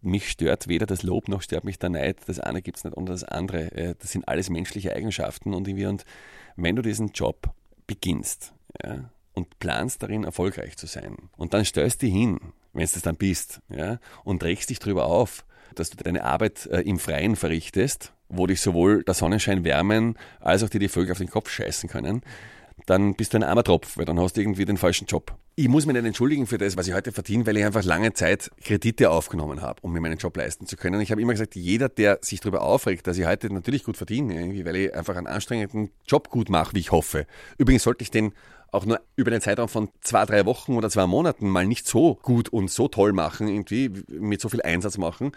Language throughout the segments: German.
Mich stört weder das Lob noch stört mich der Neid. Das eine gibt es nicht ohne das andere. Äh, das sind alles menschliche Eigenschaften und, irgendwie, und wenn du diesen Job beginnst ja, und planst darin erfolgreich zu sein und dann stellst du hin, wenn du das dann bist, ja, und regst dich darüber auf, dass du deine Arbeit äh, im Freien verrichtest, wo dich sowohl der Sonnenschein wärmen, als auch dir die Vögel auf den Kopf scheißen können, dann bist du ein armer Tropf, weil dann hast du irgendwie den falschen Job. Ich muss mich nicht entschuldigen für das, was ich heute verdiene, weil ich einfach lange Zeit Kredite aufgenommen habe, um mir meinen Job leisten zu können. Ich habe immer gesagt, jeder, der sich darüber aufregt, dass ich heute natürlich gut verdiene, weil ich einfach einen anstrengenden Job gut mache, wie ich hoffe. Übrigens sollte ich den auch nur über den Zeitraum von zwei, drei Wochen oder zwei Monaten mal nicht so gut und so toll machen, irgendwie mit so viel Einsatz machen,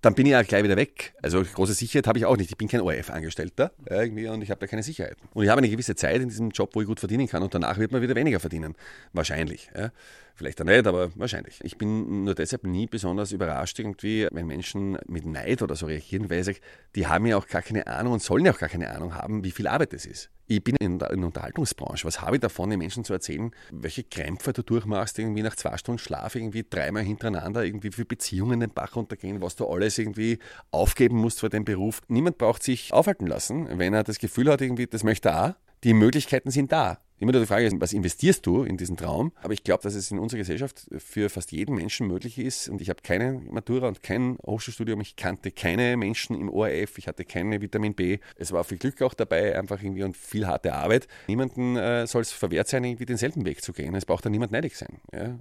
dann bin ich ja gleich wieder weg. Also große Sicherheit habe ich auch nicht. Ich bin kein ORF-Angestellter irgendwie und ich habe da keine Sicherheit. Und ich habe eine gewisse Zeit in diesem Job, wo ich gut verdienen kann und danach wird man wieder weniger verdienen. Wahrscheinlich. Ja. Vielleicht auch nicht, aber wahrscheinlich. Ich bin nur deshalb nie besonders überrascht irgendwie, wenn Menschen mit Neid oder so reagieren, weil ich sage, die haben ja auch gar keine Ahnung und sollen ja auch gar keine Ahnung haben, wie viel Arbeit das ist. Ich bin in der, Unterhaltungsbranche. Was habe ich davon, den Menschen zu erzählen, welche Krämpfe du durchmachst, irgendwie nach zwei Stunden Schlaf, irgendwie dreimal hintereinander, irgendwie für Beziehungen den Bach runtergehen, was du alles irgendwie aufgeben musst für den Beruf. Niemand braucht sich aufhalten lassen, wenn er das Gefühl hat, irgendwie, das möchte er auch. Die Möglichkeiten sind da. Immer nur die Frage ist, was investierst du in diesen Traum? Aber ich glaube, dass es in unserer Gesellschaft für fast jeden Menschen möglich ist. Und ich habe keine Matura und kein Hochschulstudium. Ich kannte keine Menschen im ORF. Ich hatte keine Vitamin B. Es war viel Glück auch dabei, einfach irgendwie und viel harte Arbeit. Niemanden äh, soll es verwehrt sein, irgendwie denselben Weg zu gehen. Es braucht da niemand neidig sein. Ja?